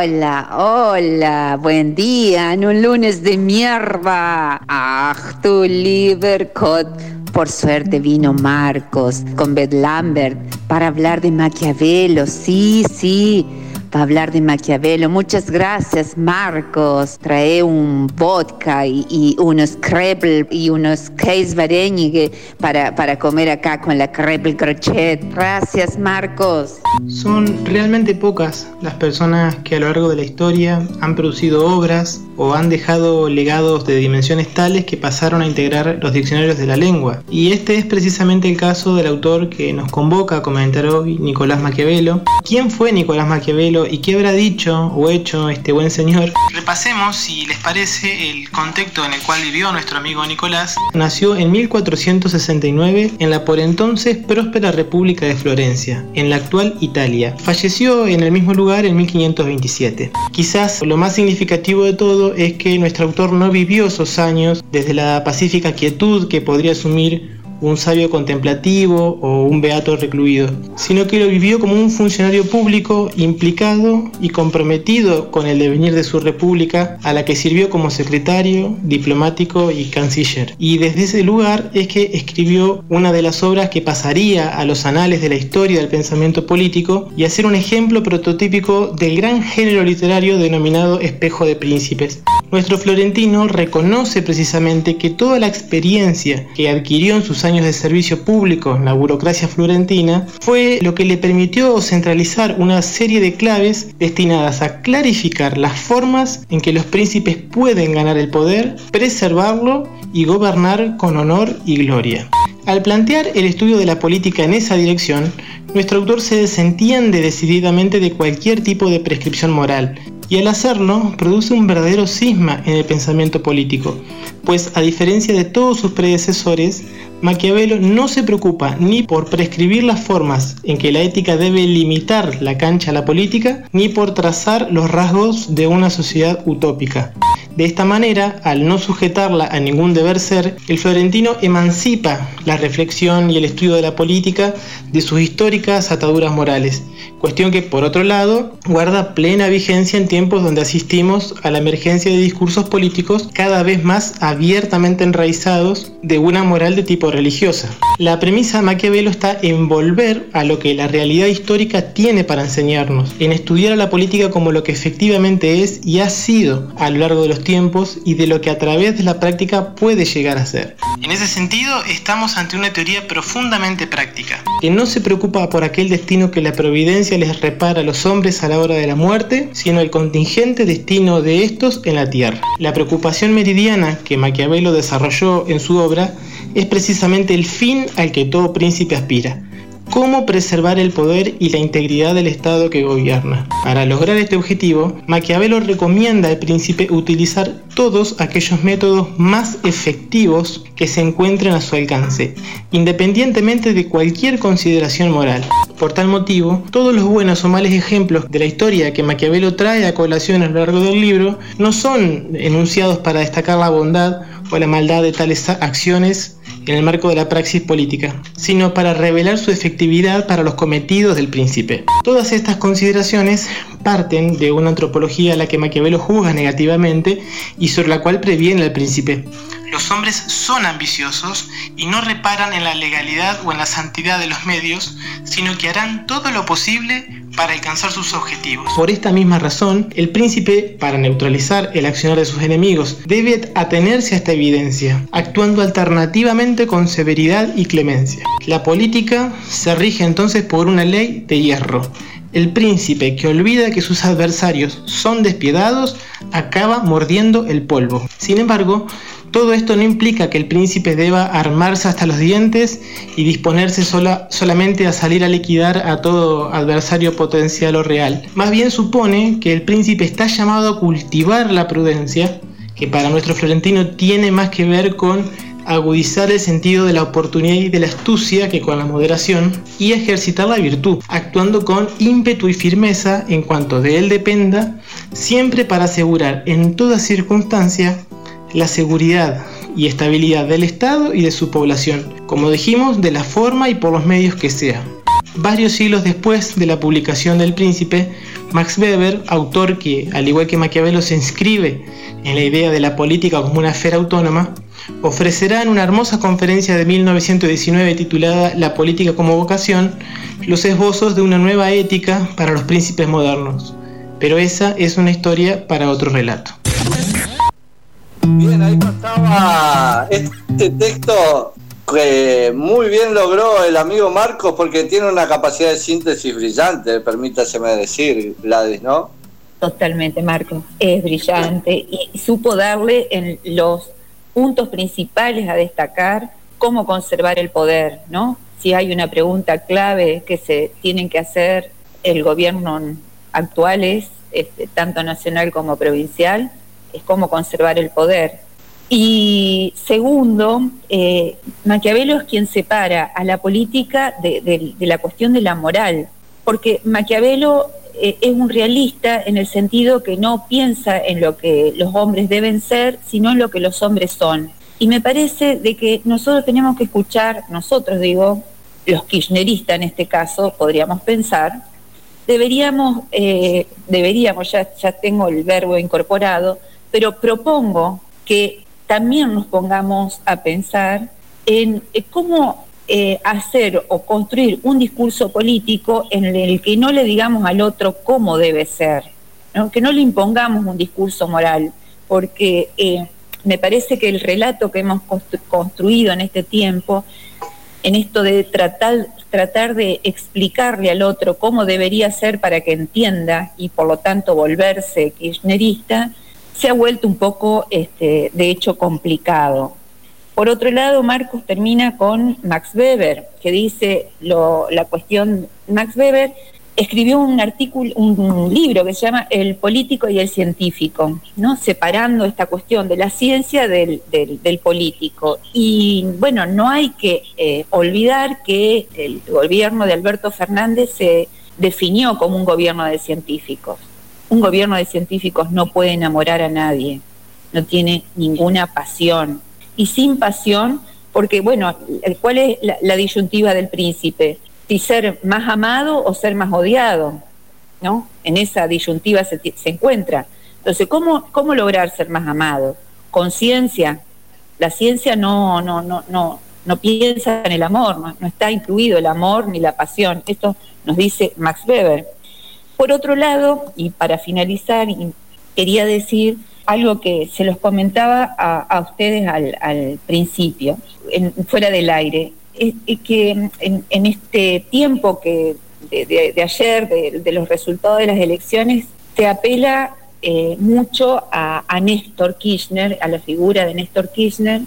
Hola, hola, buen día en un lunes de mierda. Ach, tu Libercot. Por suerte vino Marcos con Beth Lambert para hablar de Maquiavelo. Sí, sí para hablar de Maquiavelo. Muchas gracias, Marcos. Trae un vodka y, unos crepe y unos case vareñigue para, para comer acá con la crepe crochet. Gracias, Marcos. Son realmente pocas las personas que a lo largo de la historia han producido obras o han dejado legados de dimensiones tales que pasaron a integrar los diccionarios de la lengua. Y este es precisamente el caso del autor que nos convoca a comentar hoy, Nicolás Maquiavelo. ¿Quién fue Nicolás Maquiavelo y qué habrá dicho o hecho este buen señor? Repasemos, si les parece, el contexto en el cual vivió nuestro amigo Nicolás. Nació en 1469 en la por entonces próspera República de Florencia, en la actual Italia. Falleció en el mismo lugar en 1527. Quizás lo más significativo de todo es que nuestro autor no vivió esos años desde la pacífica quietud que podría asumir un sabio contemplativo o un beato recluido, sino que lo vivió como un funcionario público implicado y comprometido con el devenir de su república, a la que sirvió como secretario, diplomático y canciller. Y desde ese lugar es que escribió una de las obras que pasaría a los anales de la historia del pensamiento político y a ser un ejemplo prototípico del gran género literario denominado espejo de príncipes. Nuestro florentino reconoce precisamente que toda la experiencia que adquirió en sus años de servicio público en la burocracia florentina fue lo que le permitió centralizar una serie de claves destinadas a clarificar las formas en que los príncipes pueden ganar el poder, preservarlo y gobernar con honor y gloria. Al plantear el estudio de la política en esa dirección, nuestro autor se desentiende decididamente de cualquier tipo de prescripción moral, y al hacerlo produce un verdadero cisma en el pensamiento político, pues a diferencia de todos sus predecesores, Maquiavelo no se preocupa ni por prescribir las formas en que la ética debe limitar la cancha a la política, ni por trazar los rasgos de una sociedad utópica. De esta manera, al no sujetarla a ningún deber ser, el florentino emancipa la reflexión y el estudio de la política de sus históricas ataduras morales, cuestión que por otro lado guarda plena vigencia en tiempos donde asistimos a la emergencia de discursos políticos cada vez más abiertamente enraizados de una moral de tipo religiosa. La premisa de Maquiavelo está en volver a lo que la realidad histórica tiene para enseñarnos, en estudiar a la política como lo que efectivamente es y ha sido a lo largo de los tiempos y de lo que a través de la práctica puede llegar a ser. En ese sentido, estamos ante una teoría profundamente práctica, que no se preocupa por aquel destino que la providencia les repara a los hombres a la hora de la muerte, sino el contingente destino de estos en la tierra. La preocupación meridiana que Maquiavelo desarrolló en su obra es precisamente el fin al que todo príncipe aspira, cómo preservar el poder y la integridad del Estado que gobierna. Para lograr este objetivo, Maquiavelo recomienda al príncipe utilizar todos aquellos métodos más efectivos que se encuentren a su alcance, independientemente de cualquier consideración moral. Por tal motivo, todos los buenos o malos ejemplos de la historia que Maquiavelo trae a colación a lo largo del libro no son enunciados para destacar la bondad o la maldad de tales acciones en el marco de la praxis política, sino para revelar su efectividad para los cometidos del príncipe. Todas estas consideraciones parten de una antropología a la que Maquiavelo juzga negativamente y sobre la cual previene al príncipe. Los hombres son ambiciosos y no reparan en la legalidad o en la santidad de los medios, sino que harán todo lo posible para alcanzar sus objetivos. Por esta misma razón, el príncipe, para neutralizar el accionar de sus enemigos, debe atenerse a esta evidencia, actuando alternativamente con severidad y clemencia. La política se rige entonces por una ley de hierro. El príncipe que olvida que sus adversarios son despiadados acaba mordiendo el polvo. Sin embargo, todo esto no implica que el príncipe deba armarse hasta los dientes y disponerse solamente a salir a liquidar a todo adversario potencial o real. Más bien supone que el príncipe está llamado a cultivar la prudencia, que para nuestro florentino tiene más que ver con agudizar el sentido de la oportunidad y de la astucia que con la moderación, y ejercitar la virtud, actuando con ímpetu y firmeza en cuanto de él dependa, siempre para asegurar en toda circunstancia la seguridad y estabilidad del Estado y de su población, como dijimos, de la forma y por los medios que sea. Varios siglos después de la publicación del Príncipe, Max Weber, autor que, al igual que Maquiavelo, se inscribe en la idea de la política como una esfera autónoma, ofrecerá en una hermosa conferencia de 1919 titulada La política como vocación los esbozos de una nueva ética para los príncipes modernos. Pero esa es una historia para otro relato. Bien, ahí pasaba este texto que muy bien logró el amigo Marcos porque tiene una capacidad de síntesis brillante, permítaseme decir, Gladys, ¿no? Totalmente, Marcos, es brillante y supo darle en los puntos principales a destacar cómo conservar el poder, ¿no? Si hay una pregunta clave que se tienen que hacer el gobierno actual es, este, tanto nacional como provincial, es cómo conservar el poder. Y segundo, eh, Maquiavelo es quien separa a la política de, la cuestión de la moral, porque Maquiavelo eh, es un realista en el sentido que no piensa en lo que los hombres deben ser, sino en lo que los hombres son. Y me parece de que nosotros tenemos que escuchar, nosotros digo, los kirchneristas en este caso, podríamos pensar, deberíamos, eh, deberíamos, ya, ya tengo el verbo incorporado, pero propongo que también nos pongamos a pensar en eh, cómo eh, hacer o construir un discurso político en el que no le digamos al otro cómo debe ser, que no le impongamos un discurso moral, porque eh, me parece que el relato que hemos construido en este tiempo, en esto de tratar, tratar de explicarle al otro cómo debería ser para que entienda y por lo tanto volverse kirchnerista, se ha vuelto un poco, este, de hecho, complicado. Por otro lado, Marcos termina con Max Weber, que dice la cuestión, Max Weber escribió un artículo, un libro que se llama El político y el científico, ¿no? separando esta cuestión de la ciencia del, político. Y bueno, no hay que eh, olvidar que el gobierno de Alberto Fernández se definió como un gobierno de científicos un gobierno de científicos no puede enamorar a nadie, no tiene ninguna pasión. Y sin pasión, porque bueno, ¿cuál es la, disyuntiva del príncipe? Si ser más amado o ser más odiado, ¿no? En esa disyuntiva se, encuentra. Entonces, ¿cómo, ¿cómo lograr ser más amado? Conciencia. La ciencia no, no, no, no, no piensa en el amor, no está incluido el amor ni la pasión. Esto nos dice Max Weber. Por otro lado, y para finalizar, quería decir algo que se los comentaba a, ustedes al, principio, fuera del aire, es, que en, este tiempo que de, ayer, de, los resultados de las elecciones, se apela eh, mucho a, a Néstor Kirchner, a la figura de Néstor Kirchner,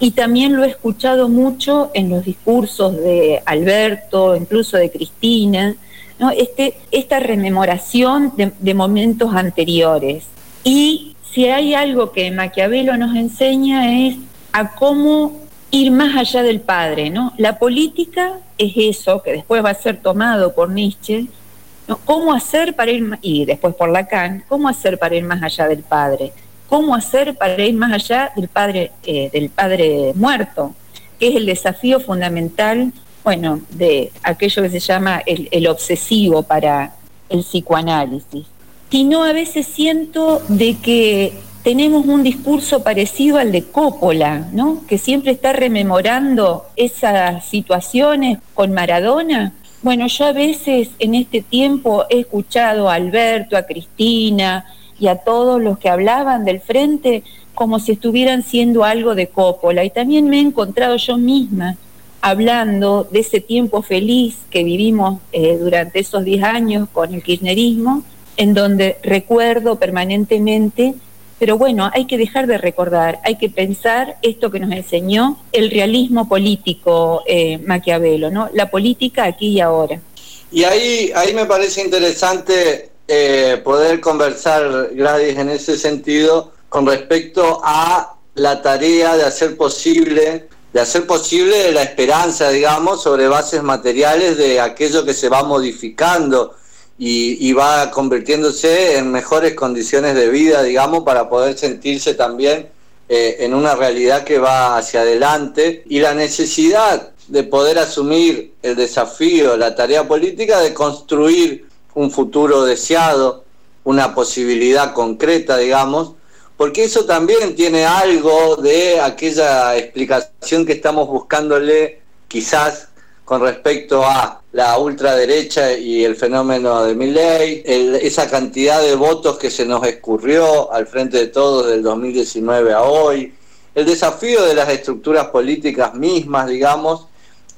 y también lo he escuchado mucho en los discursos de Alberto, incluso de Cristina, este, esta rememoración de, momentos anteriores. Y si hay algo que Maquiavelo nos enseña es a cómo ir más allá del padre, ¿no? La política es eso, que después va a ser tomado por Nietzsche, ¿Cómo hacer para ir, y después por Lacan, cómo hacer para ir más allá del padre? ¿Cómo hacer para ir más allá del padre, eh, del padre muerto? Que es el desafío fundamental bueno, de aquello que se llama el, obsesivo para el psicoanálisis, sino a veces siento de que tenemos un discurso parecido al de Coppola, ¿no? Que siempre está rememorando esas situaciones con Maradona. Bueno, yo a veces en este tiempo he escuchado a Alberto, a Cristina y a todos los que hablaban del frente como si estuvieran siendo algo de Coppola. Y también me he encontrado yo misma hablando de ese tiempo feliz que vivimos eh, durante esos 10 años con el kirchnerismo, en donde recuerdo permanentemente, pero bueno, hay que dejar de recordar, hay que pensar esto que nos enseñó el realismo político eh, Maquiavelo, ¿no? La política aquí y ahora. Y ahí, ahí me parece interesante eh, poder conversar, Gladys, en ese sentido, con respecto a la tarea de hacer posible de hacer posible la esperanza, digamos, sobre bases materiales de aquello que se va modificando y, va convirtiéndose en mejores condiciones de vida, digamos, para poder sentirse también eh, en una realidad que va hacia adelante. Y la necesidad de poder asumir el desafío, la tarea política de construir un futuro deseado, una posibilidad concreta, digamos, porque eso también tiene algo de aquella explicación que estamos buscándole quizás con respecto a la ultraderecha y el fenómeno de Milley, esa cantidad de votos que se nos escurrió al frente de todos del 2019 a hoy, el desafío de las estructuras políticas mismas, digamos,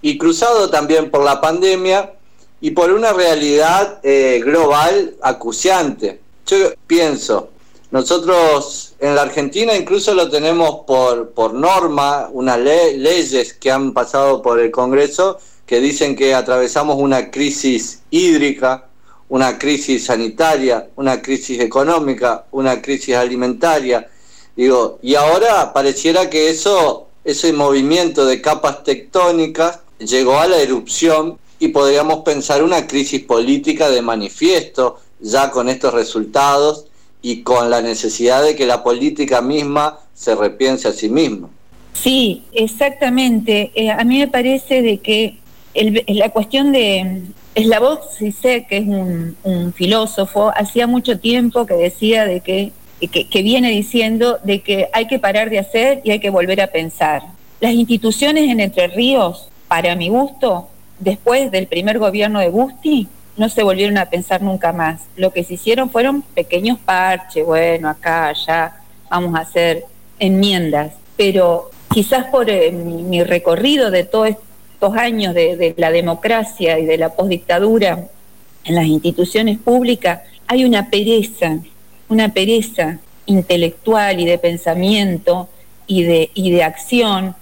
y cruzado también por la pandemia y por una realidad eh, global acuciante. Yo pienso, nosotros en la Argentina incluso lo tenemos por, por norma, unas leyes que han pasado por el Congreso que dicen que atravesamos una crisis hídrica, una crisis sanitaria, una crisis económica, una crisis alimentaria. Digo, y ahora pareciera que eso, ese movimiento de capas tectónicas llegó a la erupción y podríamos pensar una crisis política de manifiesto ya con estos resultados y con la necesidad de que la política misma se repiense a sí misma. Sí, exactamente. Eh, a mí me parece de que la cuestión de Slavoj que es un, filósofo, hacía mucho tiempo que decía de que, que, viene diciendo de que hay que parar de hacer y hay que volver a pensar. Las instituciones en Entre Ríos para mi gusto, después del primer gobierno de Busti, no se volvieron a pensar nunca más. Lo que se hicieron fueron pequeños parches, bueno, acá, allá, vamos a hacer enmiendas. Pero quizás por eh, mi, recorrido de todos estos años de, la democracia y de la postdictadura en las instituciones públicas, hay una pereza, una pereza intelectual y de pensamiento y de, y de acción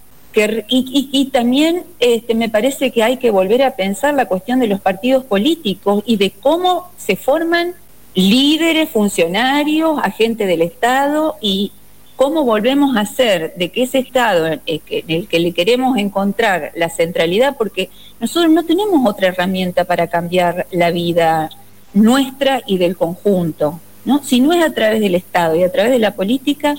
y, también este, me parece que hay que volver a pensar la cuestión de los partidos políticos y de cómo se forman líderes, funcionarios, agentes del Estado y cómo volvemos a hacer de que ese Estado en el que le queremos encontrar la centralidad, porque nosotros no tenemos otra herramienta para cambiar la vida nuestra y del conjunto. ¿no? Si no es a través del Estado y a través de la política,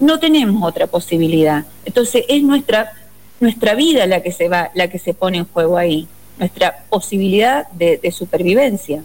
no tenemos otra posibilidad. Entonces es nuestra, nuestra vida la que se va, la que se pone en juego ahí, nuestra posibilidad de supervivencia.